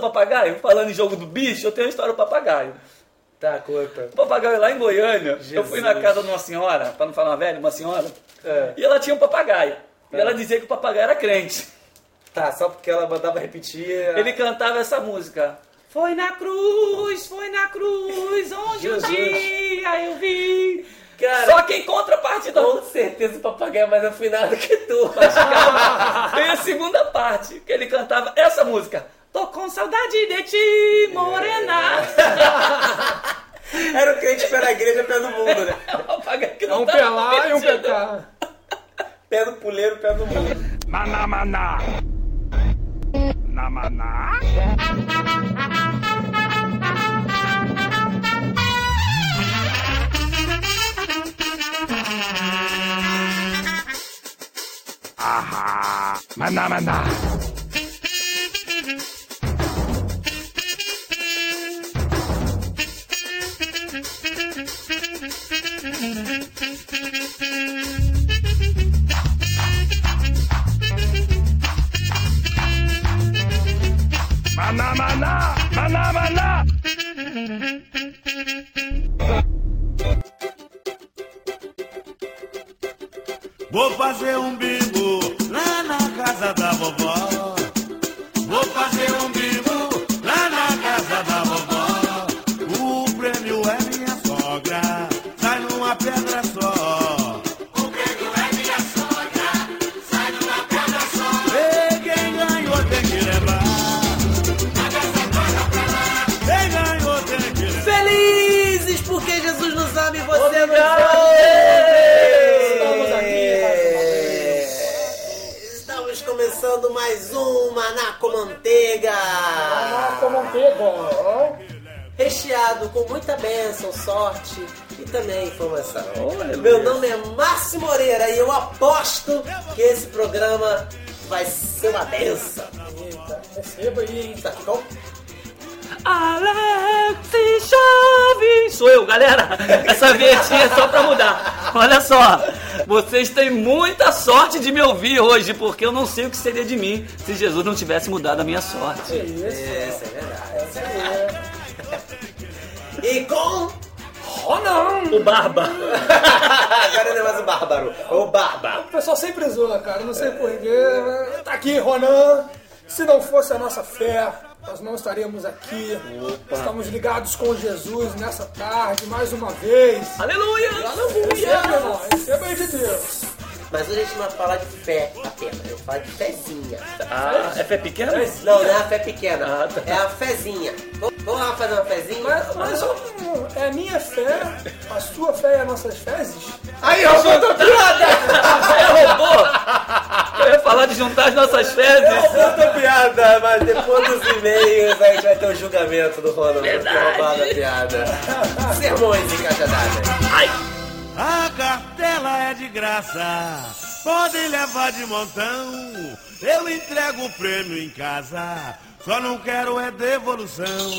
do papagaio? Falando em jogo do bicho, eu tenho uma história do papagaio. Tá, conta. O papagaio lá em Goiânia, eu Jesus. fui na casa de uma senhora, pra não falar uma velha, uma senhora, É. e ela tinha um papagaio. E É. ela dizia que o papagaio era crente. Tá, só porque ela mandava repetir. Ele cantava essa música. Foi na cruz, foi na cruz, onde Jesus. um dia eu vi. Cara, Só que em contrapartida com certeza o papagaio é mais afinado que tu. tem a segunda parte, que ele cantava essa música. Tô com saudade de ti, morena. Era o crente pela igreja, pé no mundo, né? É É um tá pé lá e um pé cá. Pé no puleiro, pé no mundo. Maná, maná. Na maná. Ahá. Maná, maná. Maná, maná. Maná, maná. Vou fazer um bingo informação. Olha, Meu nome é Márcio Moreira e eu aposto que esse programa vai ser uma benção. Eita, receba aí, hein? Tá com? Alex Chaves! Sou eu, galera! Essa vinhetinha é só pra mudar. Olha só, vocês têm muita sorte de me ouvir hoje, porque eu não sei o que seria de mim se Jesus não tivesse mudado a minha sorte. Isso. Essa é verdade. E com. Ronan! O Barba! Agora não é mais o Bárbaro, é o Barba. O pessoal sempre zoa, cara. Não sei porquê. Tá aqui, Ronan. Se não fosse a nossa fé, nós não estaríamos aqui. Estamos ligados com Jesus nessa tarde, mais uma vez. Aleluia! Receba, irmão. Receba aí de Deus. Mas hoje a gente não vai falar de fé apenas, vai falar de fezinha. Ah, é fé pequena? Não, não é a fé pequena, Ah, tá. é a fezinha. Vamos vamos lá fazer uma fezinha? Mas, mas um, é a minha fé, a sua fé e as nossas fezes? Aí, eu vou tua piada! É robô! Eu ia falar de juntar as nossas Eu fezes. vou tua piada, mas depois dos e-mails a gente vai ter o julgamento do Ronald por ter roubado a piada. Sermões encaixadadas. Ai! A cartela é de graça, podem levar de montão. Eu entrego o prêmio em casa, só não quero é devolução.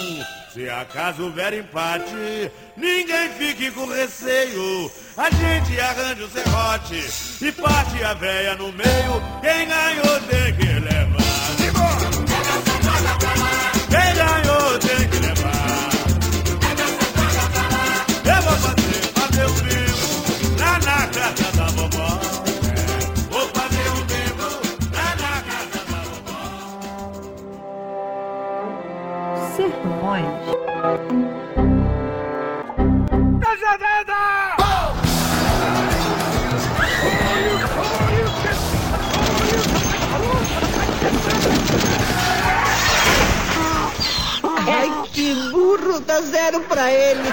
Se acaso houver empate, ninguém fique com receio. A gente arranja o serrote e parte a véia no meio. Quem ganhou tem que levar. Ai, que burro, dá zero pra ele.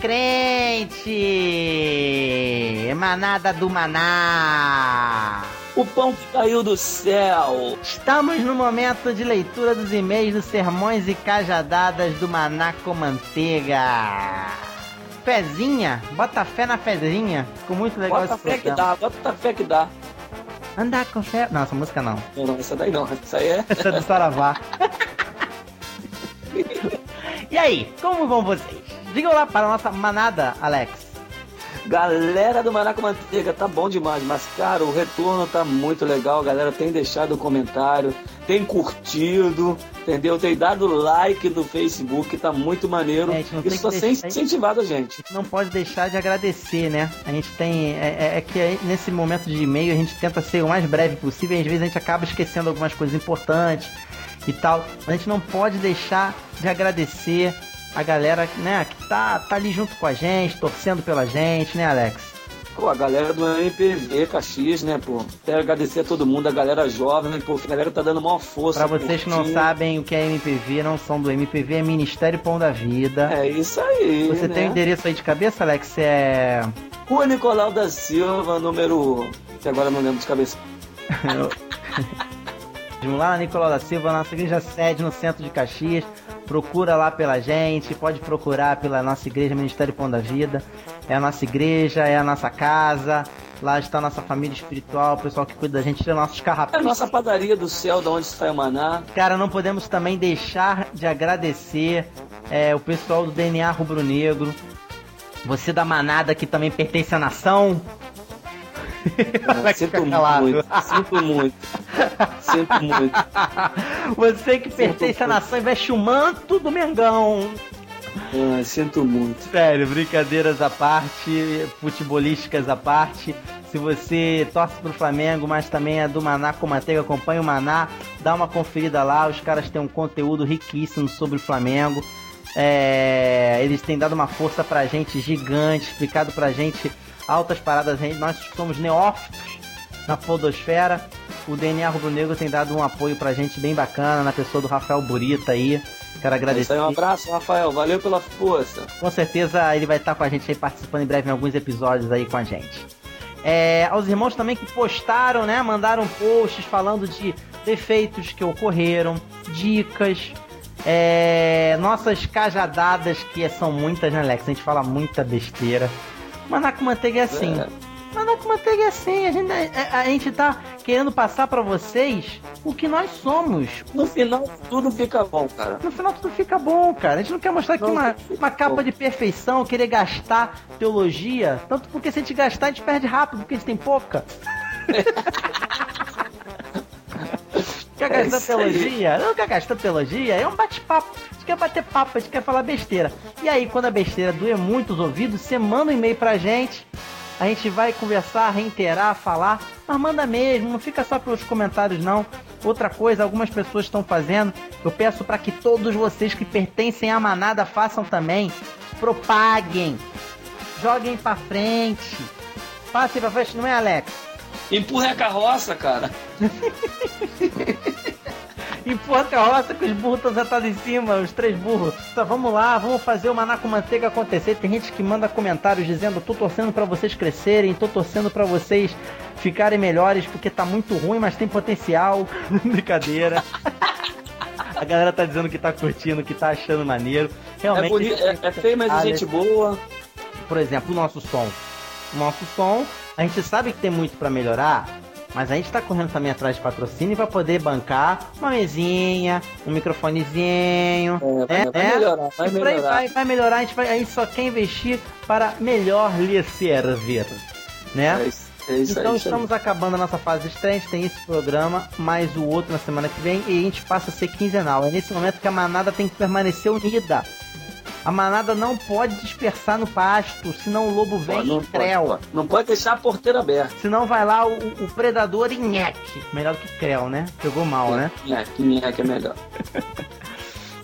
Crente! Manada do maná! O pão que caiu do céu. Estamos no momento de leitura dos e-mails dos sermões e cajadadas do Maná com Manteiga. fezinha, bota fé na fezinha. Ficou muito legal Bota esse fé que dá, bota fé que dá. Andar com fé. Não, essa música não. Não, não, essa daí não. Essa aí é. Essa é do Saravá. e aí, como vão vocês? Digam lá para a nossa manada, Alex. Galera do Maraca Manteiga, tá bom demais, mas cara, o retorno tá muito legal, a galera tem deixado comentário, tem curtido, entendeu? Tem dado like no Facebook, tá muito maneiro. É, Isso tá sem incentivado a gente. A gente não pode deixar de agradecer, né? A gente tem. É, é- é que nesse momento de e-mail a gente tenta ser o mais breve possível e às vezes a gente acaba esquecendo algumas coisas importantes e tal. Mas a gente não pode deixar de agradecer a galera né, que tá, tá ali junto com a gente, torcendo pela gente, né, Alex? Pô, a galera do MPV Caxias, né, pô? Quero agradecer a todo mundo, a galera jovem, né, pô? A galera tá dando maior força. Pra vocês que não sabem o que é MPV, não são do MPV, é Ministério Pão da Vida. É isso aí. Você né? tem o endereço aí de cabeça, Alex? É. Rua Nicolau da Silva, número. que agora não lembro de cabeça. Vamos lá Nicolau da Silva, nossa igreja sede no centro de Caxias. Procura lá pela gente, pode procurar pela nossa igreja Ministério Pão da Vida. É a nossa igreja, é a nossa casa. Lá está a nossa família espiritual, o pessoal que cuida da gente, tira nossos É a nossa padaria do céu, da onde sai o maná. Cara, não podemos também deixar de agradecer é, o pessoal do DNA Rubro Negro. Você da manada que também pertence à nação. Sinto muito, sinto muito. Sinto muito. Você que pertence à nação e veste o manto do Mengão. Ah, sinto muito. Sério, brincadeiras à parte, futebolísticas à parte. Se você torce pro Flamengo, mas também é do Maná com Manteiga, acompanha o Maná, dá uma conferida lá. Os caras têm um conteúdo riquíssimo sobre o Flamengo. É, eles têm dado uma força pra gente gigante, explicado pra gente altas paradas. Nós somos neófitos na podosfera. O DNA Rubro Negro tem dado um apoio pra gente bem bacana, na pessoa do Rafael Burita aí. Quero É agradecer. um abraço, Rafael. Valeu pela força. Com certeza ele vai estar com a gente aí participando em breve em alguns episódios aí com a gente. É, aos irmãos também que postaram, né? Mandaram posts falando de defeitos que ocorreram, dicas, é, nossas cajadadas, que são muitas, né, Alex? A gente fala muita besteira. Maná com manteiga é assim. É. Maná com manteiga é assim. A gente, a, a gente tá querendo passar pra vocês o que nós somos. No final, tudo fica bom, cara. No final tudo fica bom, cara. A gente não quer mostrar aqui Não, uma, uma capa bom. de perfeição, querer gastar teologia. Tanto porque se a gente gastar, a gente perde rápido, porque a gente tem pouca. quer É gastar aí. teologia? Não quer gastar teologia? É um bate-papo. A gente quer bater papo, a gente quer falar besteira. E aí, quando a besteira doer muito os ouvidos, você manda um e-mail pra gente. A gente vai conversar, reiterar, falar, mas manda mesmo, não fica só pelos comentários não. Outra coisa, algumas pessoas estão fazendo, eu peço para que todos vocês que pertencem à manada façam também. Propaguem. Joguem pra frente. Passem pra frente, não é, Alex? Empurra a carroça, cara. Empurra a carroça que os burros estão sentados em cima, os três burros. Então vamos lá, vamos fazer o Maná com Manteiga acontecer. Tem gente que manda comentários dizendo: tô torcendo pra vocês crescerem, tô torcendo pra vocês ficarem melhores porque tá muito ruim, mas tem potencial. Brincadeira. A galera tá dizendo que tá curtindo, que tá achando maneiro. Realmente, É, bonito, é, é feio, mas é gente boa. por exemplo, o nosso som. O nosso som, a gente sabe que tem muito pra melhorar, mas a gente tá correndo também atrás de patrocínio pra poder bancar uma mesinha, um microfonezinho, É, vai- né? vai né? melhorar, vai E melhorar. vai, vai melhorar, a gente, vai, a gente só quer investir para melhor lhe servir, né? É isso, é isso então aí. estamos acabando a nossa fase de estreia, a gente tem esse programa, mais o outro na semana que vem, e a gente passa a ser quinzenal. É nesse momento que a manada tem que permanecer unida. A manada não pode dispersar no pasto, senão o lobo vem não, e creu. não pode deixar a porteira aberta. Senão vai lá o, o predador e nheque. Melhor do que creu, né? Pegou mal, né? É, que minha que é melhor.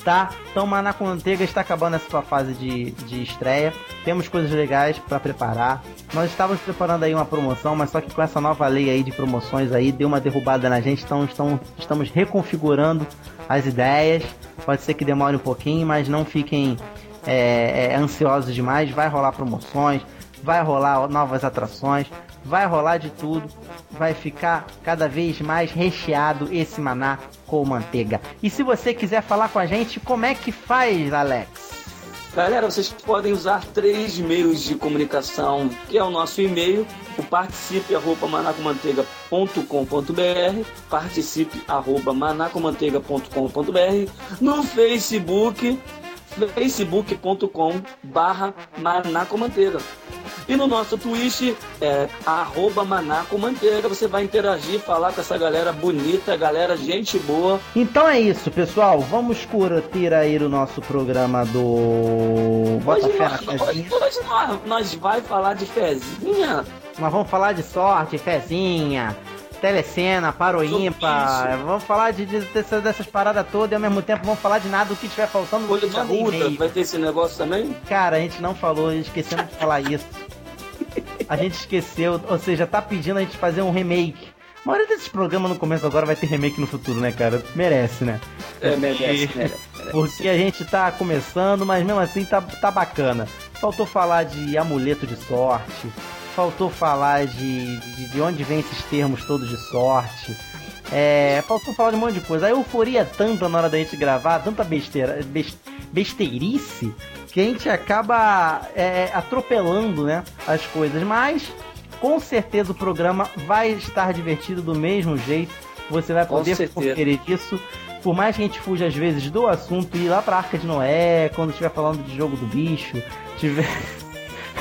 Tá? Então Maná com Manteiga está acabando essa sua fase de, de estreia. Temos coisas legais para preparar. Nós estávamos preparando aí uma promoção, mas só que com essa nova lei aí de promoções aí, deu uma derrubada na gente, então estamos, estamos reconfigurando as ideias. Pode ser que demore um pouquinho, mas não fiquem é, é, ansiosos demais. Vai rolar promoções, vai rolar novas atrações, vai rolar de tudo. Vai ficar cada vez mais recheado esse maná com manteiga. E se você quiser falar com a gente, como é que faz, Alex? Galera, vocês podem usar três meios de comunicação, que é o nosso e-mail, o participe@manacomanteiga.com.br, participe@manacomanteiga.com.br, no Facebook, facebook.com barra manacomanteiga. E no nosso Twitch é arroba manacomanteiga. Você vai interagir, falar com essa galera bonita, galera, gente boa. Então é isso, pessoal. Vamos curtir aí o nosso programa do Bota Hoje, nós, hoje, hoje nós, nós vai falar de fezinha. Nós vamos falar de sorte, fezinha, telecena, paro ímpar. Subício. Vamos falar de, de- dessas, dessas paradas todas e ao mesmo tempo vamos falar de nada do que estiver faltando. Folha de e-mail. vai ter esse negócio também? Cara, a gente não falou, esquecemos de falar isso. A gente esqueceu, ou seja, tá pedindo a gente fazer um remake. A maioria desses programas no começo agora vai ter remake no futuro, né, cara? Merece, né? É, merece, Porque- merece. Porque a gente tá começando, mas mesmo assim tá, tá bacana. Faltou falar de amuleto de sorte, faltou falar de, de, de onde vem esses termos todos de sorte. É, faltou falar de um monte de coisa. A euforia é tanta na hora da gente gravar, tanta besteira, bes- besteirice, que a gente acaba é, atropelando né, as coisas. Mas com certeza o programa vai estar divertido do mesmo jeito. Você vai poder conferir isso. Por mais que a gente fuja às vezes do assunto e ir lá pra Arca de Noé, quando estiver falando de jogo do bicho, tiver.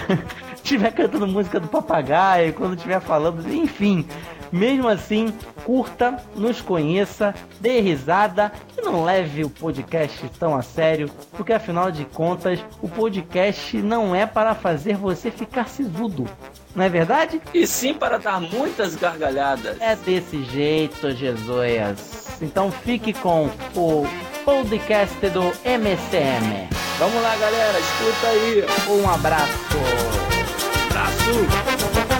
tiver cantando música do papagaio, quando estiver falando, enfim. Mesmo assim, curta, nos conheça, dê risada e não leve o podcast tão a sério, porque afinal de contas, o podcast não é para fazer você ficar sisudo. Não é verdade? E sim para dar muitas gargalhadas. É desse jeito, Jesus. Então fique com o podcast do MCM. Vamos lá, galera, escuta aí. Um abraço. Abraço.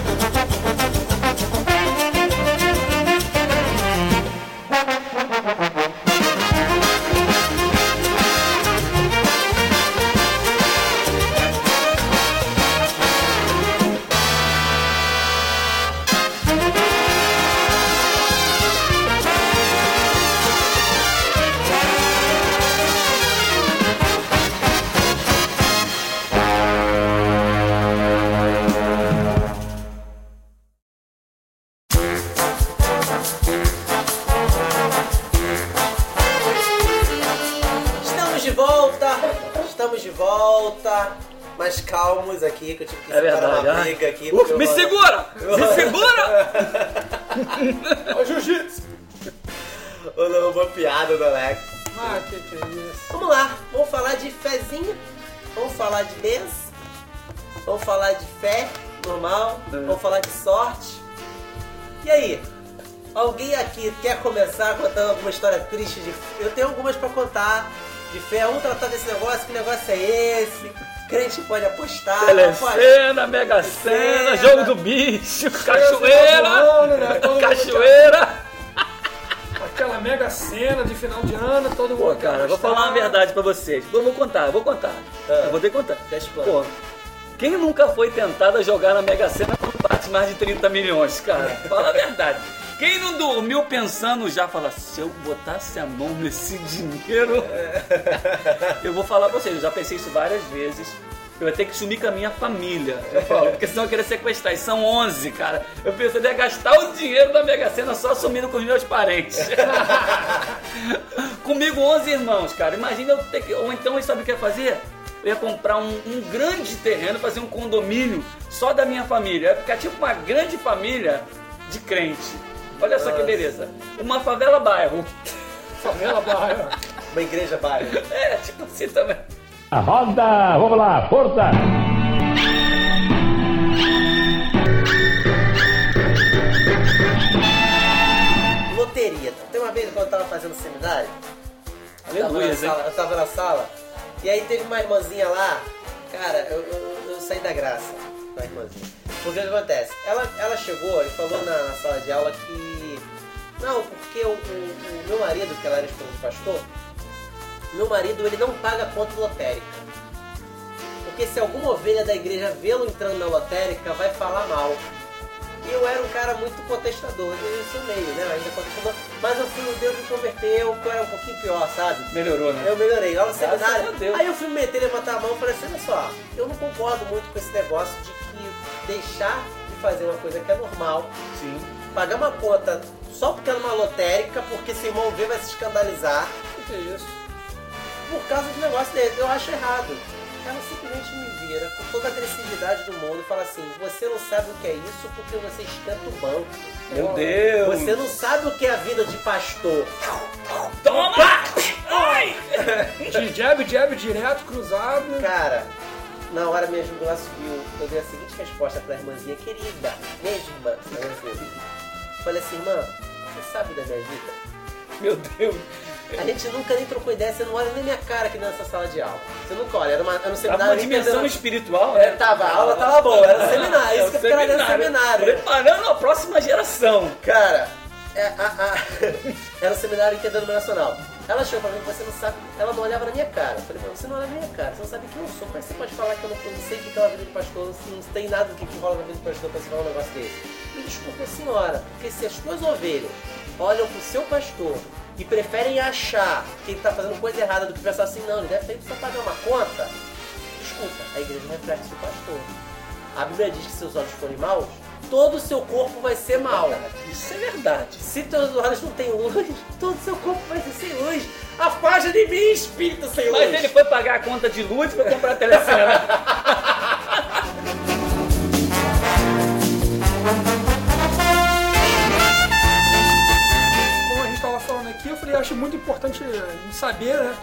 Alguma história triste de Eu tenho algumas pra contar de fé. Vamos tratar desse negócio, que negócio é esse? Crente pode apostar. Telecena, Mega Sena, jogo do bicho, cachoeira, Ano, né? Mundo- cachoeira. Aquela mega cena de final de ano, todo Pô, mundo. cara, vou falar uma verdade pra vocês. Eu vou contar, eu vou contar. Eu vou ter que contar. Pô, quem nunca foi tentado a jogar na Mega Sena mais de 30 milhões, cara? Fala a verdade. Quem não dormiu pensando já, fala, se eu botasse a mão nesse dinheiro... Eu vou falar pra vocês, eu já pensei isso várias vezes. Eu ia ter que sumir com a minha família. Eu falo, porque senão eu queria sequestrar. E são 11, cara. Eu pensei, eu ia gastar o dinheiro da Mega Sena só sumindo com os meus parentes. Comigo 11 irmãos, cara. Imagina eu ter que... Ou então, sabe o que ia fazer? Eu ia comprar um, um grande terreno, fazer um condomínio só da minha família. Eu ia ficar tipo uma grande família de crente. Olha só que beleza. Uma favela bairro. Favela bairro. Uma igreja bairro. É, tipo assim também. A roda, vamos lá, força! Loteria. Tem uma vez quando eu tava fazendo seminário, eu tava, na Aleluia, hein? sala, eu tava na sala, e aí teve uma irmãzinha lá, cara, eu, eu- eu saí da graça com a irmãzinha. Porque o que acontece? Ela, ela chegou e falou na, na sala de aula que. Não, porque o, o- o meu marido, que ela era esposa do pastor, meu marido ele não paga conta lotérica. Porque se alguma ovelha da igreja vê-lo entrando na lotérica, vai falar mal. E eu era um cara muito contestador, eu sou meio, né? Ainda contestador. Mas eu fui, Deus me converteu, eu era um pouquinho pior, sabe? Melhorou, né? Eu melhorei, lá no seminário. Aí eu fui me meter, levantar a mão e falei assim, olha só, eu não concordo muito com esse negócio de que deixar de fazer uma coisa que é normal, Sim. pagar uma conta só porque é numa lotérica, porque seu irmão vê vai se escandalizar, O que é isso? por causa de negócio desse. Eu acho errado. Ela simplesmente me com toda a agressividade do mundo e fala assim: você não sabe o que é isso porque você esquenta o banco. Meu Deus. Você não sabe o que é a vida de pastor. Toma! Ai! De jab, jab, direto, cruzado. Cara, na hora minha jugular subiu, eu dei a seguinte resposta pra irmãzinha querida, irmãzinha. Falei assim, irmã, você sabe da minha vida? Meu Deus. A gente nunca nem trocou ideia, você não olha nem minha cara aqui nessa sala de aula. Você nunca olha, era, uma, era um Tava seminário. uma nem dimensão espiritual, É, né? tava, a aula tava boa, era um seminário, É isso um que eu ficava dentro do seminário. Preparando a próxima geração. Cara, é, a- a- era um seminário interdenominacional. Ela chegou pra mim, você não sabe, ela não olhava na minha cara. Eu falei, você não olha na minha cara, você não sabe quem eu sou. Como é que você pode falar que eu não, eu não sei o que é uma vida de pastor, se não tem nada do que, que rola na vida de pastor pra você falar um negócio desse? Me desculpe, senhora, porque se as tuas ovelhas olham pro seu pastor e preferem achar que ele tá fazendo coisa errada do que pensar assim, não, ele deve ter só pagar uma conta, desculpa, a igreja reflete o pastor. A Bíblia diz que se seus olhos forem maus, todo o seu corpo vai ser mau. Isso é verdade. Se teus olhos não têm luz, todo o seu corpo vai ser sem luz. Afasta de mim, espírito sem luz. Mas ele foi pagar a conta de luz pra comprar a telecena. eu acho muito importante eh, saber, né?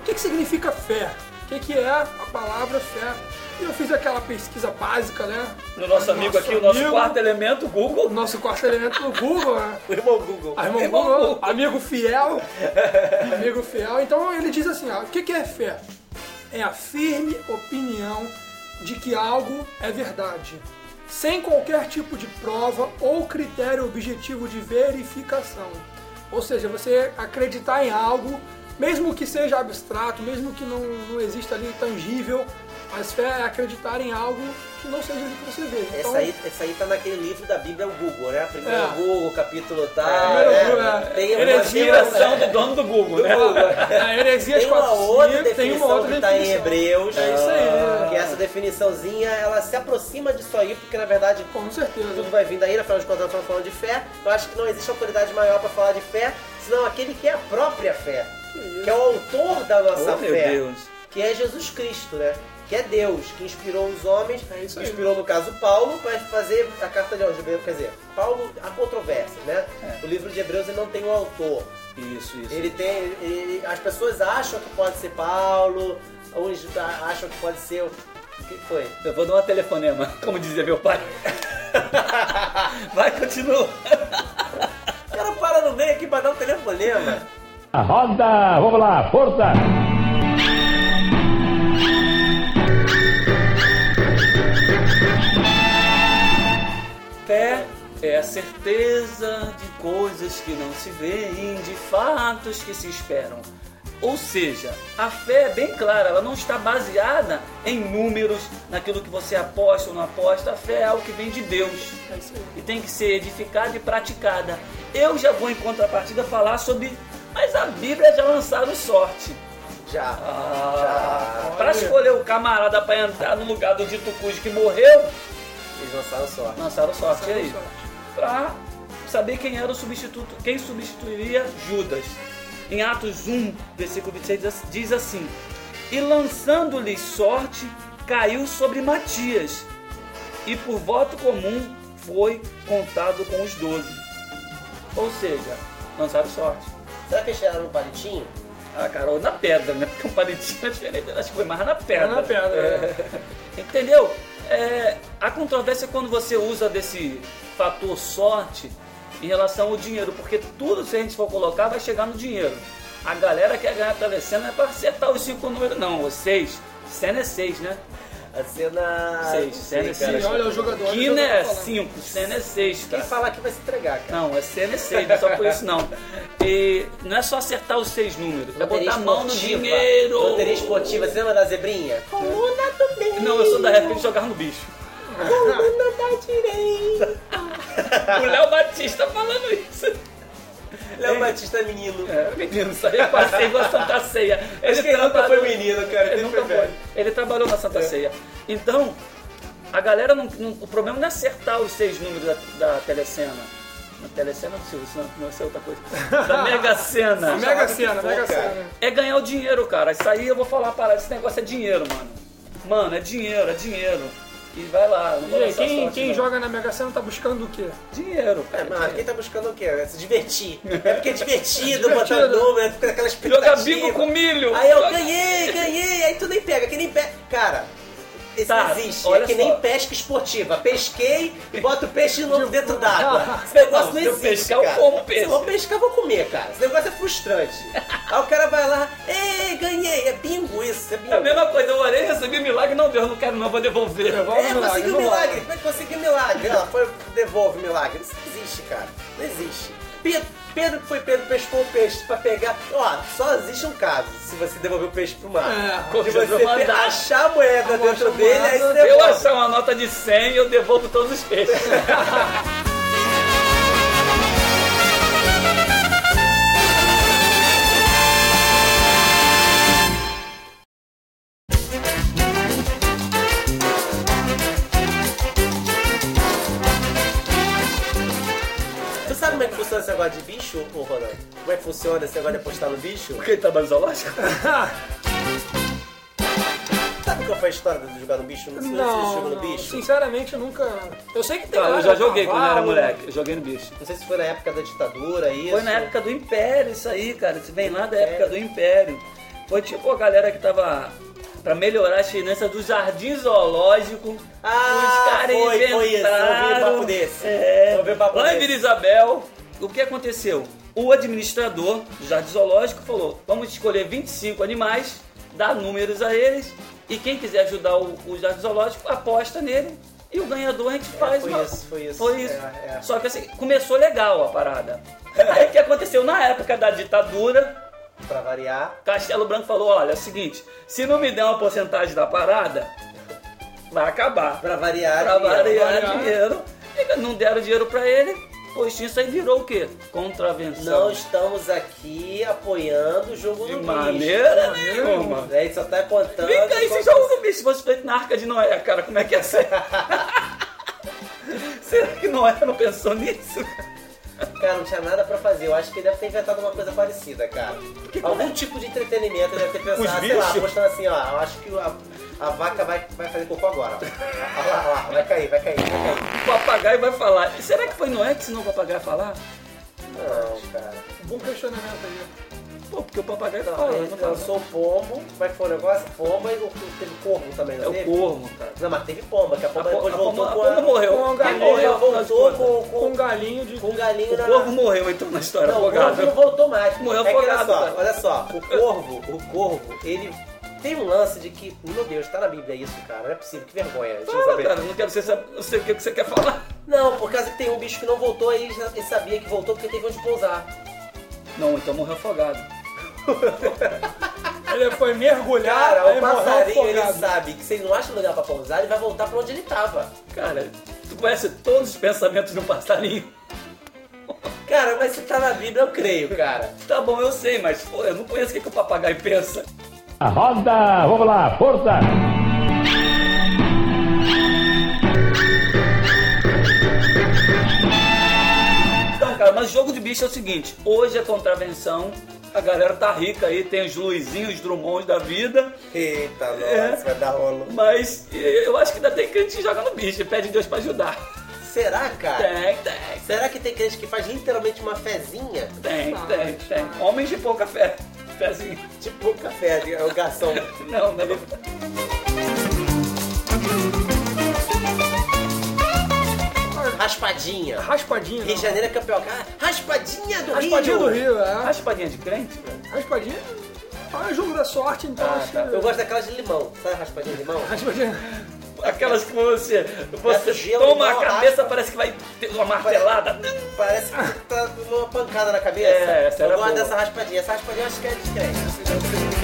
O que, que significa fé? O que, que é a palavra fé? E eu fiz aquela pesquisa básica, né? No nosso amigo aqui, o nosso amigo, quarto elemento, Google. nosso quarto elemento do Google, né? O irmão Google. Ah, irmão Irmão Google, Google. amigo fiel, amigo fiel. Então ele diz assim, ó, o que que é fé? É a firme opinião de que algo é verdade, sem qualquer tipo de prova ou critério objetivo de verificação. Ou seja, você acreditar em algo, mesmo que seja abstrato, mesmo que não, não exista ali tangível, mas fé é acreditar em algo que não seja ali que você vê. Então, Essa aí, essa aí tá naquele livro da Bíblia, o Google, né? Primeiro É. Google, capítulo tal. Primeiro né? Google, é. Tem uma, Heresia, tem Inspiração do dono do Google, né? a heresias Tem uma 4, outra 5, tem uma definição outra que tá em definição. Hebreus. É isso aí. Que essa definiçãozinha, ela se aproxima disso aí, porque na verdade Com certeza. tudo vai vindo aí, afinal de contas nós estamos falando de fé. Eu acho que não existe autoridade maior para falar de fé, senão aquele que é a própria fé. Que é o autor da nossa Oh, meu fé. Deus. Que é Jesus Cristo, né? Que é Deus, que inspirou os homens, É inspirou no caso Paulo para fazer a carta de Hebreus, quer dizer, Paulo há controvérsias, né? É. O livro de Hebreus ele não tem um autor. Isso, isso. Ele tem. ele- as pessoas acham que pode ser Paulo, uns acham que pode ser o. O que foi? Eu vou dar uma telefonema, como dizia meu pai. Vai, continua. O cara para no meio aqui pra dar um telefonema. A roda, vamos lá, força! Fé é a certeza de coisas que não se veem, de fatos que se esperam. Ou seja, a fé é bem clara, ela não está baseada em números, naquilo que você aposta ou não aposta. A fé é algo que vem de Deus É e tem que ser edificada e praticada. Eu já vou em contrapartida falar sobre. Mas a Bíblia já lançaram sorte. Já. Ah, Já. para escolher o camarada para entrar no lugar do dito cujo que morreu, Eles lançaram sorte. lançaram sorte Lançaram aí. sorte. Para saber quem era o substituto, quem substituiria Judas. Em Atos 1, versículo 26 diz- assim: E lançando-lhe sorte, caiu sobre Matias, e por voto comum foi contado com os doze. Ou seja, lançaram sorte. Será que eles tiraram um palitinho? Ah, cara, ou na pedra, né? Porque um palitinho é diferente, acho que foi mais na pedra. na pedra, É. Entendeu? É, a controvérsia é quando você usa desse fator sorte em relação ao dinheiro, porque tudo, se a gente for colocar, vai chegar no dinheiro. A galera quer ganhar a telecena não é para acertar os cinco números, não, os seis. Cena é seis, né? A cena. Seis, não cena sei, é cara. seis. Sim, olha o jogador. jogador é falando. cinco, cena é seis, Quem cara. falar aqui vai se entregar, cara. Não, é CN6, não é só por isso não. E não é só acertar os seis números, é botar a mão no dinheiro. Loteria esportiva, você lembra da zebrinha? Coluna do meio. Não, eu sou da época de jogar no bicho. Coluna da direita. O Léo Batista falando isso. Léo Batista é menino. É, menino, isso aí eu passei na Santa Ceia. Ele nunca trabalhou- foi menino, cara. Ele nunca foi. Ele trabalhou na Santa Ceia. Então, a galera não, não- O problema não é acertar os seis números da, da telecena. Na telecena do Silvio Santos, não é outra coisa. Da Mega Sena. Mega Sena, for, Mega cara. Sena. É ganhar o dinheiro, cara. Isso aí eu vou falar para esse negócio é dinheiro, mano. Mano, é dinheiro, é dinheiro. E vai lá, E aí, quem, sorte, quem joga na Mega Sena tá buscando o quê? Dinheiro, É, mas quem tá buscando o quê? É Se divertir. É porque é divertido botar Divertido. número, fica aquela expectativa. Joga bingo com milho. Aí eu ganhei, ganhei, aí tu nem pega, que nem pega. Cara, isso Tá, não existe. olha É que só. nem pesca esportiva. Pesquei e boto o peixe de novo dentro d'água. Esse negócio Não, não, se eu existe. pescar, eu cara. como peixe. Se eu vou pescar, eu vou comer, cara. Esse negócio é frustrante. aí o cara vai lá, ei, ganhei. É bingo isso, é bingo. É a mesma coisa, eu orei, recebi milagre, não deu, não quero não, vou devolver. Devolve É, milagre, conseguiu não milagre. Como é que conseguiu milagre? Ela foi, devolve milagre. Isso não existe, cara. Não existe. Pedro, Pedro que foi Pedro pescou o peixe pra pegar. Ó, só existe um caso se você devolver o peixe pro mar. É, eu você pe- achar a moeda dentro dele, aí moeda. você Se eu devolve. achar uma nota de 100, eu devolvo todos os peixes. de bicho, ô Ronaldo? Como é que funciona esse negócio de apostar no bicho? Porque ele trabalha no zoológico? Sabe qual foi a história de jogar no bicho? Não se Não, jogou no não, bicho. sinceramente eu nunca. Eu sei que tem. Tá, eu já joguei quando eu era cavalo, moleque. Eu joguei no bicho. Não sei se foi na época da ditadura, isso. Foi na época do Império isso aí, cara. Isso vem lá da época do Império. Foi tipo a galera que tava pra melhorar as finanças do jardim zoológico. Ah, os caras foi, inventaram. foi isso. Eu ouvi papo desse. É, papo lá em desse. Vila Isabel, o que aconteceu? O administrador do jardim zoológico falou: vamos escolher 25 animais, dar números a eles, e quem quiser ajudar o, o jardim zoológico aposta nele. E o ganhador a gente faz foi uma- isso, foi isso. Foi isso. É, é. Só que assim, começou legal a parada. Aí o que aconteceu na época da ditadura, Pra variar. Castelo Branco falou: olha, é o seguinte, se não me der uma porcentagem da parada, vai acabar. Pra variar. Pra variar variar. dinheiro. E não deram dinheiro pra ele, pois isso aí virou o quê? Contravenção. Não estamos aqui apoiando o jogo de no maneira bicho. nenhuma. É, ele só tá contando. Vem cá, esse jogo no bicho, se fosse feito na Arca de Noé, cara, como é que ia ser? Será que Noé não pensou nisso? Cara, não tinha nada pra fazer. Eu acho que ele deve ter inventado uma coisa parecida, cara. Algum tipo de entretenimento ele deve ter pensado, sei lá, bichos? mostrando assim, ó. Eu acho que a, a vaca vai, vai fazer cocô agora. ó. Olha lá, olha lá, vai cair, vai cair, vai cair. O papagaio vai falar. E será que foi Noé que ensinou o papagaio a falar? Não, cara. Bom questionamento aí. Pô, porque o papagaio Não, fala, ele lançou o pombo. Como é que foi o negócio? Pomba e o, teve corvo também, É não o teve? corvo, cara. Não, mas teve pomba, que a pomba A po- depois a voltou pomba- com a pomba morreu. Com um Quem galinho, morreu? Ela voltou com, Com com, um galinho de. com um galinho O na... corvo morreu então na história, Não, o corvo não voltou mais. Morreu é que olha afogado, só, cara. olha só, o corvo, o corvo, ele tem um lance de que, meu Deus, tá na Bíblia isso, cara, não é possível, que vergonha. Deixa eu Fala, saber. cara, não quero ser, eu sei o que você quer falar. Não, por causa que tem um bicho que não voltou, aí já- ele sabia que voltou porque teve onde pousar. Não, então morreu afogado. Ele foi mergulhar, Cara, aí o passarinho, ele sabe que se ele não acha lugar pra pousar, ele vai voltar pra onde ele tava. Cara, tu conhece todos os pensamentos de um passarinho. Cara, mas se tá na Bíblia, eu creio, cara. Tá bom, eu sei, mas pô, eu não conheço o que, que o papagaio pensa. A roda, vamos lá, força! Então, cara, mas jogo de bicho é o seguinte: hoje é contravenção, a galera tá rica aí, tem os Luizinhos Drummonds da vida, Eita, nossa, É. vai dar rolo. mas eh, eu acho que ainda tem crente que joga no bicho e pede Deus pra ajudar. Será, cara? Tem, tem, Será que tem crente que faz literalmente uma fezinha? tem, tem, tem. Homens de pouca fé. Fezinho. Tipo o café, o garçom. Não, não Raspadinha. Raspadinha. Rio de. Janeiro é campeão. Ah, raspadinha do Raspadinha Rio. do Rio, é. Raspadinha de crente, velho? Raspadinha é jogo da sorte, então Ah, acho tá. Eu gosto daquelas de limão. Sabe raspadinha de limão? Raspadinha. Aquelas que você, você gelo, toma a cabeça, raspa. parece que vai ter uma martelada. Parece que tá numa pancada na cabeça. É, essa era eu gosto boa. dessa raspadinha. Essa raspadinha eu acho que é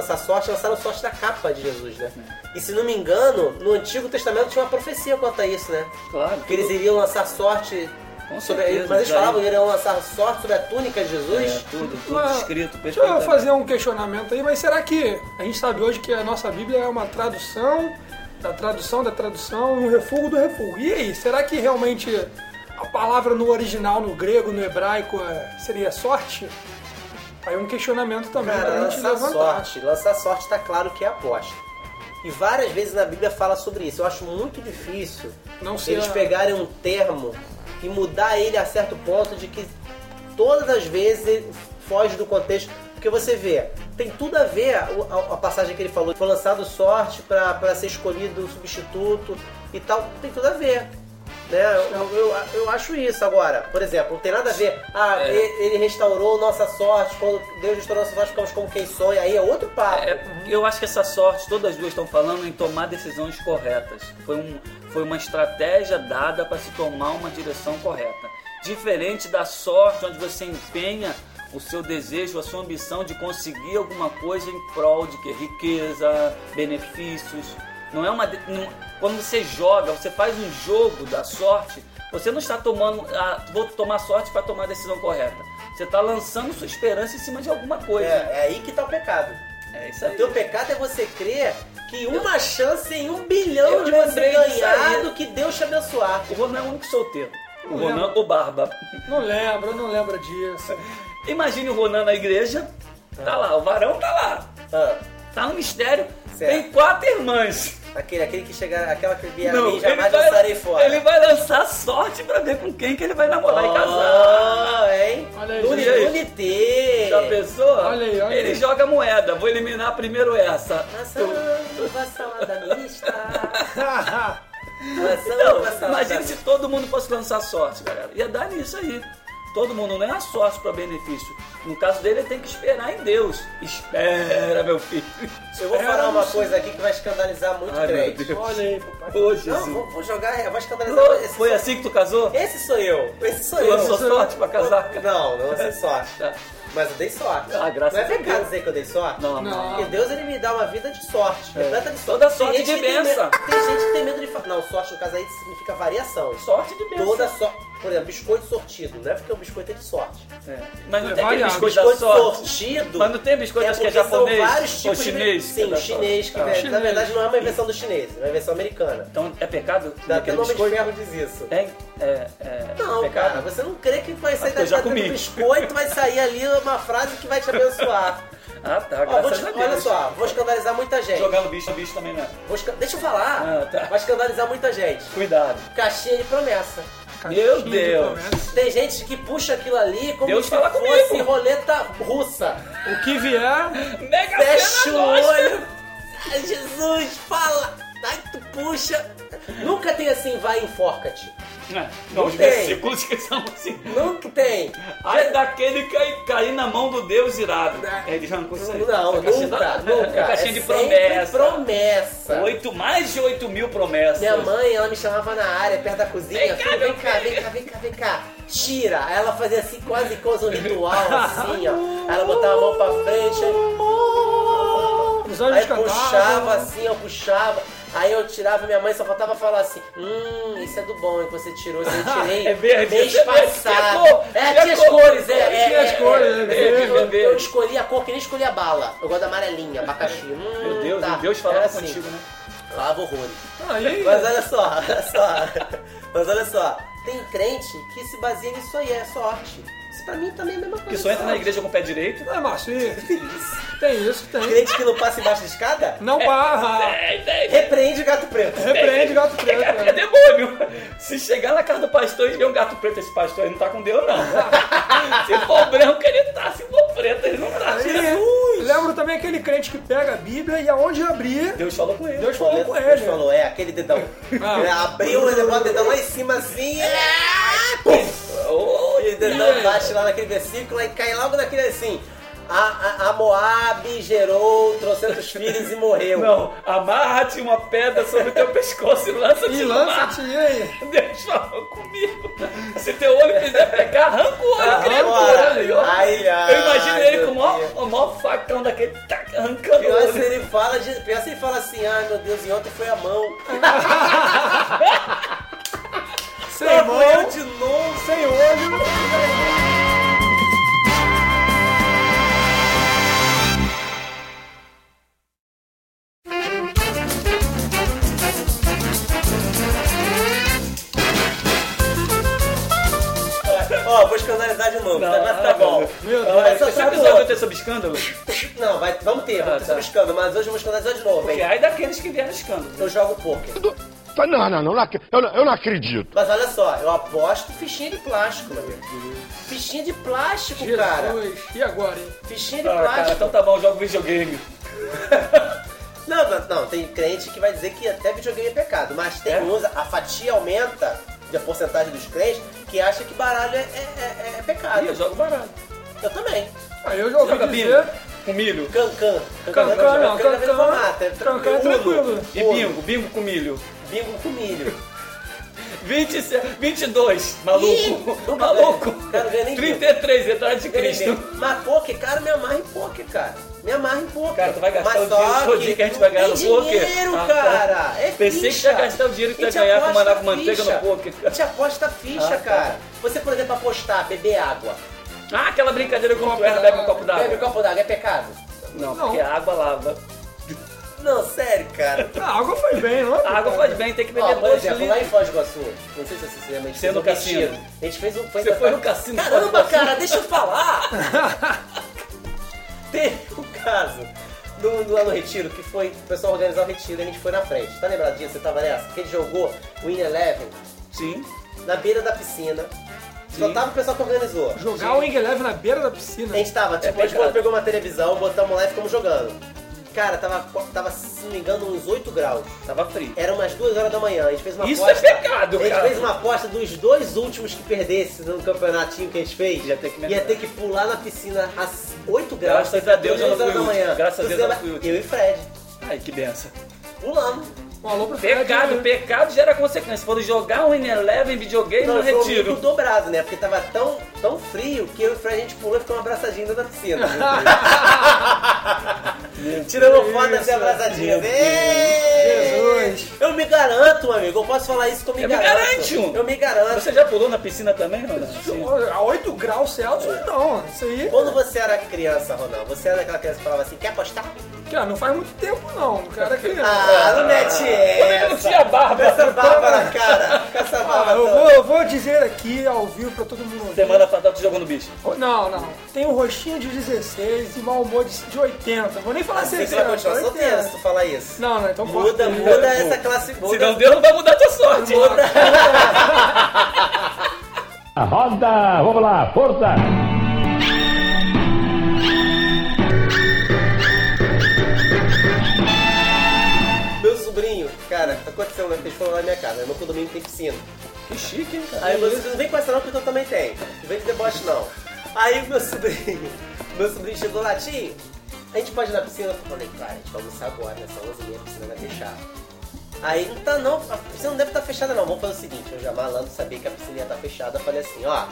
descrente. sorte, lançaram sorte da capa de Jesus, né? E se não me engano, no Antigo Testamento tinha uma profecia quanto a isso, né? Claro. Que eles iriam lançar sorte Com sobre. certeza, mas eles falavam que iriam lançar sorte sobre a túnica de Jesus. É, tudo, tudo Mas, escrito Deixa eu fazer um questionamento aí, mas será que a gente sabe hoje que a nossa Bíblia é uma tradução da tradução da tradução, um refúgio do refúgio? E aí, será que realmente a palavra no original, no grego, no hebraico, é- seria sorte? Aí um questionamento também Cara, pra gente lançar levantar. sorte. Lançar sorte tá claro que é aposta. E várias vezes na Bíblia fala sobre isso. Eu acho muito difícil Não ser eles a- pegarem um termo e mudar ele a certo ponto de que todas as vezes ele foge do contexto. Porque você vê, tem tudo a ver a, a- a passagem que ele falou, foi lançado sorte para ser escolhido o substituto e tal, tem tudo a ver. Né? Eu, eu, eu acho isso agora. Por exemplo, não tem nada a ver. Ah, É. ele, ele restaurou nossa sorte. Quando Deus restaurou nossa sorte, ficamos como quem sonha. Aí é outro papo. É, eu acho que essa sorte, todas as duas estão falando em tomar decisões corretas. Foi, um, foi uma estratégia dada para se tomar uma direção correta. Diferente da sorte, onde você empenha o seu desejo, a sua ambição de conseguir alguma coisa em prol de que? Riqueza, benefícios. Não é uma. não- quando você joga, você faz um jogo da sorte, você não está tomando. Ah, vou tomar sorte para tomar a decisão correta. Você está lançando sua esperança em cima de alguma coisa. É, é aí que tá o pecado. É isso O aí. teu pecado é você crer que uma chance em um bilhão Eu de você ganhar do que Deus te abençoar. O Ronan é o único solteiro. O Não Ronan, lembro. o Barba. Não lembro, não lembro disso. Imagine o Ronan na igreja. Tá lá, o varão tá lá. Ah, Tá no mistério. Certo. Tem quatro irmãs. Aquele, aquele que chega, aquela que via a Não, mim, jamais vai- lançarei fora. ele vai lançar sorte pra ver com quem que ele vai namorar e casar. Hein? Olha aí, gente. Já pensou? Olha aí, olha ele aí. joga moeda. Vou eliminar primeiro essa. Maçã, uva, salada mista. Maçã, Então, uva, salada imagine se todo mundo fosse lançar sorte, galera. Ia dar nisso aí. Todo mundo não é a sorte para benefício. No caso dele, ele tem que esperar em Deus. Espera, meu filho. Eu vou falar uma coisa aqui que vai escandalizar muito Ai, crente. Olha aí, papai. Não, vou, vou jogar, vou escandalizar. Esse Foi sou- assim que tu casou? Esse sou eu. Esse sou Tu eu. lançou sorte pra casar? Não, não lancei sorte. Tá. Mas eu dei sorte. Ah, graças não é pecado Deus. dizer que eu dei sorte? Não, Não. Porque Deus ele me dá uma vida de sorte, repleta de sorte. Toda sorte Tem de tem bênção. medo- Tem gente que tem medo de falar. Não, sorte no caso aí significa variação. Sorte de bênção. Toda sorte. Por exemplo, biscoito sortido. Não é porque o biscoito é de sorte. É. Mas não É tem aquele biscoito da Biscoito sorte. sortido. Mas não tem biscoito é acho que é japonês São vários ou tipos de- chinês. é Sim, o chinês, que sorte. vem- Ah. na verdade não é uma invenção do chinês, é uma invenção americana. Então é pecado? Dá até nome de biscoito? ferro diz isso. É, é, é Não, pecado? cara, você não crê que vai sair Ah, eu já da comi. do biscoito, vai sair ali uma frase que vai te abençoar. Ah, tá, Ó, te- olha só, vou escandalizar muita gente. Jogar no bicho, no bicho também não. Vou Deixa eu falar. Ah, tá. Vai escandalizar muita gente. Cuidado. Caixinha de promessa. Meu de Deus. promessa. Tem gente que puxa aquilo ali como Deus se fala fosse comigo. roleta russa. O que vier, Mega Fecha o olho. Ai, Jesus, fala. Ai, tu puxa. Nunca tem assim, vai enforca-te. É, Não, os tem. versículos que são assim. Nunca tem. Ai daquele cair, cair na mão do Deus irado. É, ele já não consegue. Não, caixinha nunca, da- nunca. É caixinha É de promessa. promessa. Oito, mais de 8 mil promessas. Minha mãe, ela me chamava na área, perto da cozinha. Vem cá, Filho, vem cá, vem cá, vem cá, vem cá. Tira. Aí ela fazia assim, quase quase um ritual, assim, ó. Ela botava a mão pra frente, aí, os olhos aí puxava assim, ó, puxava. Aí eu tirava, minha mãe só faltava falar assim, hum, isso é do bom que você tirou, isso eu tirei É verde, mês é verde, passado. cor, é, tinha as cor. cores, é, é, Tinha as é, cores, é, né? é, Verde, eu, verde. eu escolhi a cor que nem escolhi a bala. Eu gosto da amarelinha, abacaxi. Hum, Meu Deus, tá. Deus falava Era assim. contigo, né? Falava horrores. Aí, Mas olha só, olha só. Mas olha só, tem crente que se baseia nisso aí, é sorte. Isso pra mim também é a mesma coisa. Que só entra na igreja com o pé direito. é, Márcio, e- tem isso, tem. Crente que não passa embaixo de escada, Não barra. Tem, tem. repreende o gato preto. Repreende gato preto. É, né? é demônio. Se chegar na casa do pastor e ver um gato preto, esse pastor aí não tá com Deus, não. Se for branco, ele tá. Se for preto, ele não tá. Aí, lembro também aquele crente que pega a Bíblia e aonde abrir, Deus falou com ele. Deus falou com Deus ele. falou, é, aquele dedão. Ah. Ele abriu, ele bota o dedão lá em cima assim, e... Oh, O dedão bate lá naquele versículo e cai logo naquele assim. A, a, a Moab gerou trocentos filhos e morreu. Não, amarra-te uma pedra sobre o teu pescoço e lança-te E lança-te aí. Deus falou comigo. Se teu olho quiser pegar, arranca o olho, Agora. criatura. Ai, ai, Eu imagino ele meu com o maior, o maior facão daquele, tac, arrancando o Pior se olho. ele fala, de, pior se ele fala assim, ai meu Deus, e ontem foi a mão. Sem Foi mão, de novo. sem olho. Ó, vou escandalizar de novo, Não, mas tá bom. Meu Ah, Mas só Esse sabe episódio vai ter sobre escândalo? Não, vai, vamos ter, vamos ter tá. sobre escândalo, mas hoje eu vou escandalizar de novo, Porque hein? aí daqueles que vieram escândalo. Eu jogo poker. Não, não, não, eu, não- eu não acredito. Mas olha só, eu aposto fichinha de plástico, meu amigo. Fichinha de plástico, cara. Jesus. E agora, hein? Fichinha de Ah, cara, plástico. então tá bom, jogo videogame. Não, não, não, tem crente que vai dizer que até videogame é pecado, mas tem É? uns, a fatia aumenta da porcentagem dos crentes que acha que baralho é, é, é- é pecado. Ih, eu jogo baralho. Eu também. Aí eu ouvi Joga dizer... com milho. Cancan. Cancan, não, Cancan é cancan- é tranquilo. E bingo, bingo com milho. Bingo com milho. 20, 22, maluco. Ih, maluco. Cara, não ganhei nem 33, entrada de Cristo. Mas poker, cara, me amarra em poker, cara. Me amarra em poker. Cara, tu vai gastar Mas o dinheiro todinho que a gente vai ganhar no poker? dinheiro, Ah, tá. cara. É Pensei que ficha. ia gastar o dinheiro que A ia ganhar com maná com manteiga ficha. no poker. A gente aposta ficha, Ah, tá. cara. Você, por exemplo, apostar, beber água. Ah, aquela brincadeira com o Copo erra, bebe um copo Bebe um d'água. copo d'água, é pecado? Não, Não. porque a água lava. Não, sério, cara. A água foi bem, não é? A água faz bem, tem que Ó, beber por dois exemplo, lá litros. em Foz do Iguaçu, não sei se você se lembra, a gente Você fez no um cassino. retiro. A gente fez um... Foi Você foi no cassino Caramba, cara, deixa eu falar! Teve um caso no, no, lá no retiro, que foi o pessoal organizar o retiro e a gente foi na frente. Tá lembrado disso? Você tava nessa? Que a gente jogou o In Eleven Sim. na beira da piscina. Só Sim. tava o pessoal que organizou. Jogar o Wing Eleven na beira da piscina. A gente tava, tipo, a gente pegou uma televisão, botamos lá e ficamos jogando. Cara, tava, tava, se não me engano, uns 8 graus. Tava frio. Era umas 2 horas da manhã. A gente fez uma Isso aposta. é pecado, A gente cara. fez uma aposta dos dois últimos que perdesse no campeonatinho que a gente fez. Ia ter que ia ter que pular na piscina às 8 graus. Graças a Deus eu não 2 horas fui da manhã. Graças a Deus eu não fui último. Eu e Fred. Ai, que benção. Pulamos. Um alô pro Fred, Pecado, né? pecado gera consequência. Foram jogar um Eleven videogame Não, no foi retiro. mico dobrado, né? Porque tava tão, tão frio que eu e o Fred a gente pulou e ficou uma abraçadinha dentro da piscina. Tiramos foto assim, abraçadinha. Jesus. Eu me garanto, amigo. Eu posso falar isso que eu me Eu me garanto. garante, um. Eu me garanto. Você já pulou na piscina também, Ronaldo? A 8 graus Celsius, não. Isso aí, Quando você era criança, Ronaldo, você era aquela criança que falava assim, quer apostar? Cara, não faz muito tempo, não. O cara é criança. Ah, não mete essa. não tinha barba. Essa barba na cara. Com essa barba Ah, eu, vou, eu vou dizer aqui ao vivo pra todo mundo ouvir. Semana passada tu jogou no bicho. Não, não. Tem um rostinho de 16 e mau humor de, de 80. Vou nem falar Assim, 60. você vai continuar 80. solteiro se tu falar isso. Não, não, então Muda, corta. muda essa classe. Se Muda, não deu, não vai mudar a tua sorte. muda. Roda, vamos lá, força! Cara, aconteceu? Eles foram lá na minha casa. Meu condomínio tem piscina. Que chique, hein, cara? Aí você não vem com essa não, porque eu também tenho. Não vem de deboche não. Aí meu sobrinho, meu sobrinho chegou lá, tio, a gente pode ir na piscina? Eu falei, cara, a gente vai almoçar agora, nessa 11 a piscina vai fechar. Aí não tá não, a piscina não deve estar fechada não. Vamos fazer o seguinte, eu já malandro sabia que a piscina ia estar fechada. Eu falei assim, ó,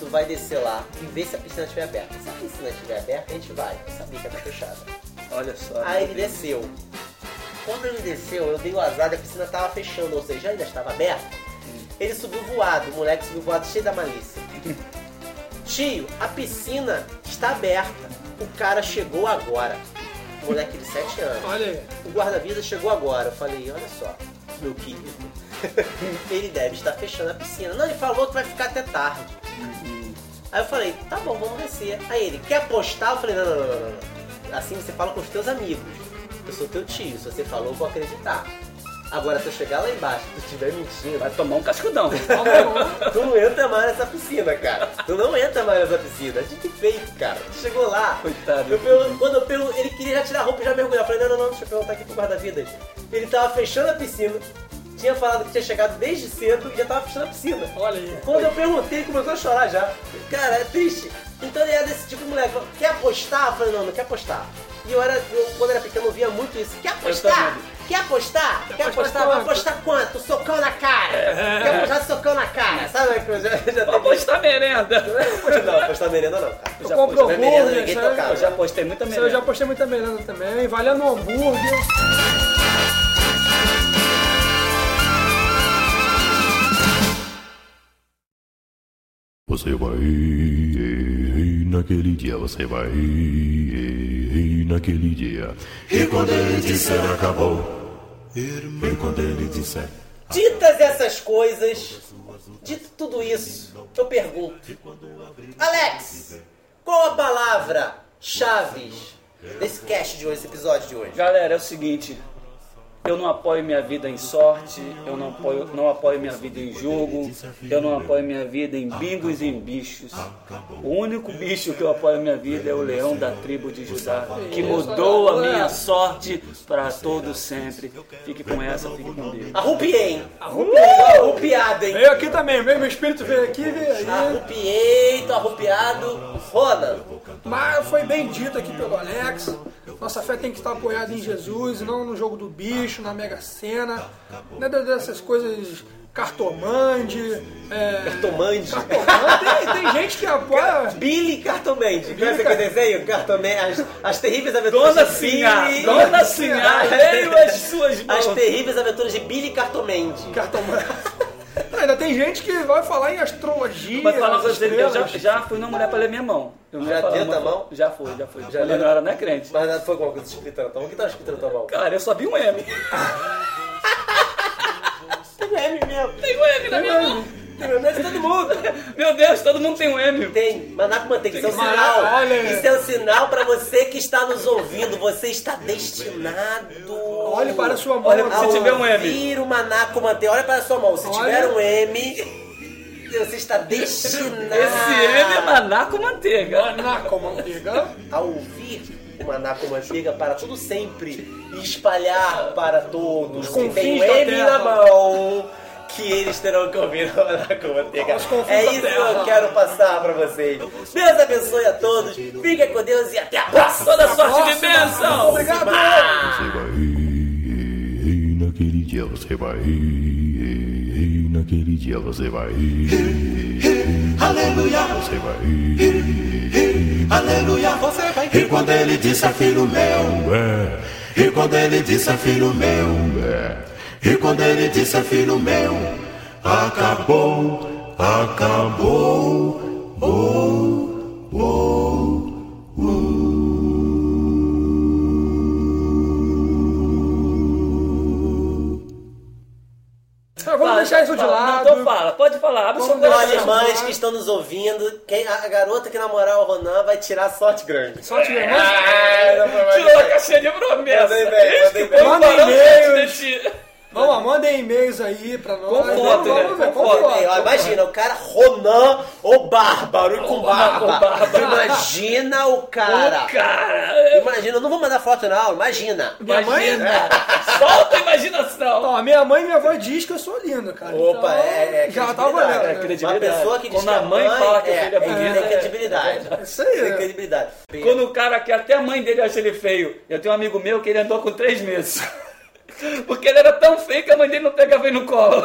tu vai descer lá e ver se a piscina estiver aberta. Se a piscina estiver aberta, a gente vai. Eu sabia que ia estar fechada. Olha só. Aí ele desceu. Quando ele desceu, eu dei o azar, a piscina tava fechando, ou seja, ainda estava aberta. Ele subiu voado, o moleque subiu voado cheio da malícia. Tio, a piscina está aberta. O cara chegou agora. Moleque de 7 anos. Olha aí. O guarda-vida chegou agora. Eu falei, olha só, meu querido. ele deve estar fechando a piscina. Não, ele falou que vai ficar até tarde. Aí eu falei, tá bom, vamos descer. Aí ele, quer apostar? Eu falei, não, não, não, não, não. Assim você fala com os teus amigos. Eu sou teu tio, se você falou, eu vou acreditar. Agora, se eu chegar lá embaixo e tu estiver mentindo, Vai tomar um cascudão. tu não entra mais nessa piscina, cara. Tu não entra mais nessa piscina. A gente feito, cara. Tu chegou lá. Coitado. Eu pergun- quando eu pergun- ele queria já tirar a roupa e já mergulhar. Eu falei, não, não, não, deixa eu perguntar aqui pro guarda-vidas. Ele tava fechando a piscina. Tinha falado que tinha chegado desde cedo e já tava fechando a piscina. Olha aí. Quando eu perguntei, ele começou a chorar já. Cara, é triste. Então ele era desse tipo de moleque. Quer apostar? Eu falei, não, não quer apostar. E eu era, eu, quando era pequeno, eu via muito isso. Quer apostar? Quer apostar? Quer apostar apostar? Vai quanto? apostar quanto? Socão na cara. Quer apostar socão na cara? Sabe que eu já, já Vou teve- apostar merenda. Não, apostar merenda não, cara. Tu já comprou pus, né? Merenda hambúrguer, ninguém sabe? tocava. Eu já postei muita Isso eu merenda. já postei muita merenda também, valendo um hambúrguer. Você vai naquele dia, você vai naquele dia. E quando ele disser acabou, e quando ele disser Ditas essas coisas, dito tudo isso, eu pergunto: Alex, qual a palavra chaves desse cast de hoje, desse episódio de hoje? Galera, é o seguinte. Eu não apoio minha vida em sorte, eu não apoio, não apoio minha vida em jogo, eu não apoio minha vida em bingos e em bichos. O único bicho que eu apoio minha vida é o leão da tribo de Judá, que mudou a minha sorte para todo sempre. Fique com essa, fique com Deus. Arrupiei, hein? Arrupiei, arrupiado, hein? Veio aqui também, veio meu espírito veio aqui, veio aí. Arrupiei, tô arrupiado. Ronan, Mas foi bem dito aqui pelo Alex. Nossa fé tem que estar apoiada em Jesus não no jogo do bicho, na Mega Sena. Nada dessas coisas cartomande. É... Cartomande. Cartomande. Tem, tem gente que apoia. Billy Cartomende. Conhece aquele desenho? Cartomende. As, as terríveis aventuras Dona de Sinhá, Billy. Dona veio as suas As terríveis aventuras de Billy Cartomende. Cartomande. Não, Ainda tem gente que vai falar em astrologia. Mas falar pra as você, eu já, já fui numa mulher pra ler minha mão. Eu não Já uma- tua mão? Já foi, já foi. Já não era, não é crente. Mas foi alguma coisa escrita na tua mão? O que tava escrito na tua mão? Cara, eu só vi um M. Tem M mesmo. Tem um M na minha mão. Tem M de todo mundo. Meu Deus, todo mundo tem um M. Tem, Manaco Manteiga, isso é um sinal. olha. Isso é um sinal pra você que está nos ouvindo. Você está destinado. Olhe para a sua mão. Olha, se tiver um M. ouvir o Manaco Manteiga. Olha para a sua mão. Se Olha. tiver um M, você está destinado. Esse M é Manaco Manteiga. Manaco manteiga. a ouvir o Manaco Manteiga para tudo sempre e espalhar para todos que confins tem o M na mão que eles terão que ouvir Manaco Manteiga. É isso que eu quero passar para vocês. Deus abençoe a todos, fiquem com Deus e até a próxima. Toda sorte de bênção. Obrigado. Você vai naquele dia, você vai naquele dia, você vai Aleluia, você vai aleluia, você vai. E quando ele disse filho meu, é, e quando ele disse filho meu, é. E quando ele disse é filho meu, acabou, acabou. Oh, oh, Vamos deixar isso de Fala, lado. Então fala, pode falar, abre o seu Vamos deixar coração. Mães que estão nos ouvindo, quem, a, garota que namorar o Ronan vai tirar sorte grande. Sorte de irmão. Tirou a caixinha de promessa. Mandei bem, mandei bem. Manda de ti. Vamos lá, mandem e-mails aí pra nós. Com foto, vamos, né? Com foto. ó, imagina, o cara Ronan, o bárbaro e com barba. Imagina o cara. Cara, Imagina, eu não vou mandar foto não, imagina. Minha mãe, imagina. Solta a imaginação. ó, minha mãe e minha avó diz que eu sou lindo, cara. Opa, Então, é, é Já tá credibilidade, valendo. é credibilidade. Uma pessoa que diz Quando que a mãe fala que o filho é bonito, tem é- credibilidade. Isso aí, Tem credibilidade. Quando o cara que até a mãe dele acha ele feio. Eu tenho um amigo meu que ele andou com três meses. Porque ele era tão feio que a mãe dele não pegava ele no colo.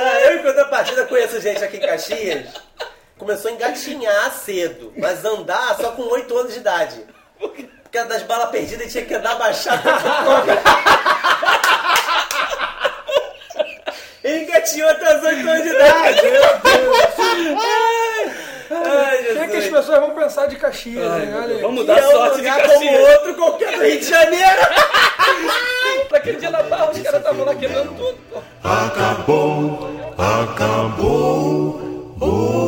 Ah, eu, em contrapartida, conheço gente aqui em Caxias. Começou a engatinhar cedo, mas andar só com 8 anos de idade. Por causa das balas perdidas, ele tinha que andar abaixado. Ele engatinhou até os 8 anos de idade. Ai, Jesus. O é que, as pessoas vão pensar de Caxias? Ai, né? Olha, vamos dar é sorte de Caxias. como outro qualquer do Rio de Janeiro. Naquele dia na barra, os caras estavam lá quebrando tudo. Acabou, acabou, oh.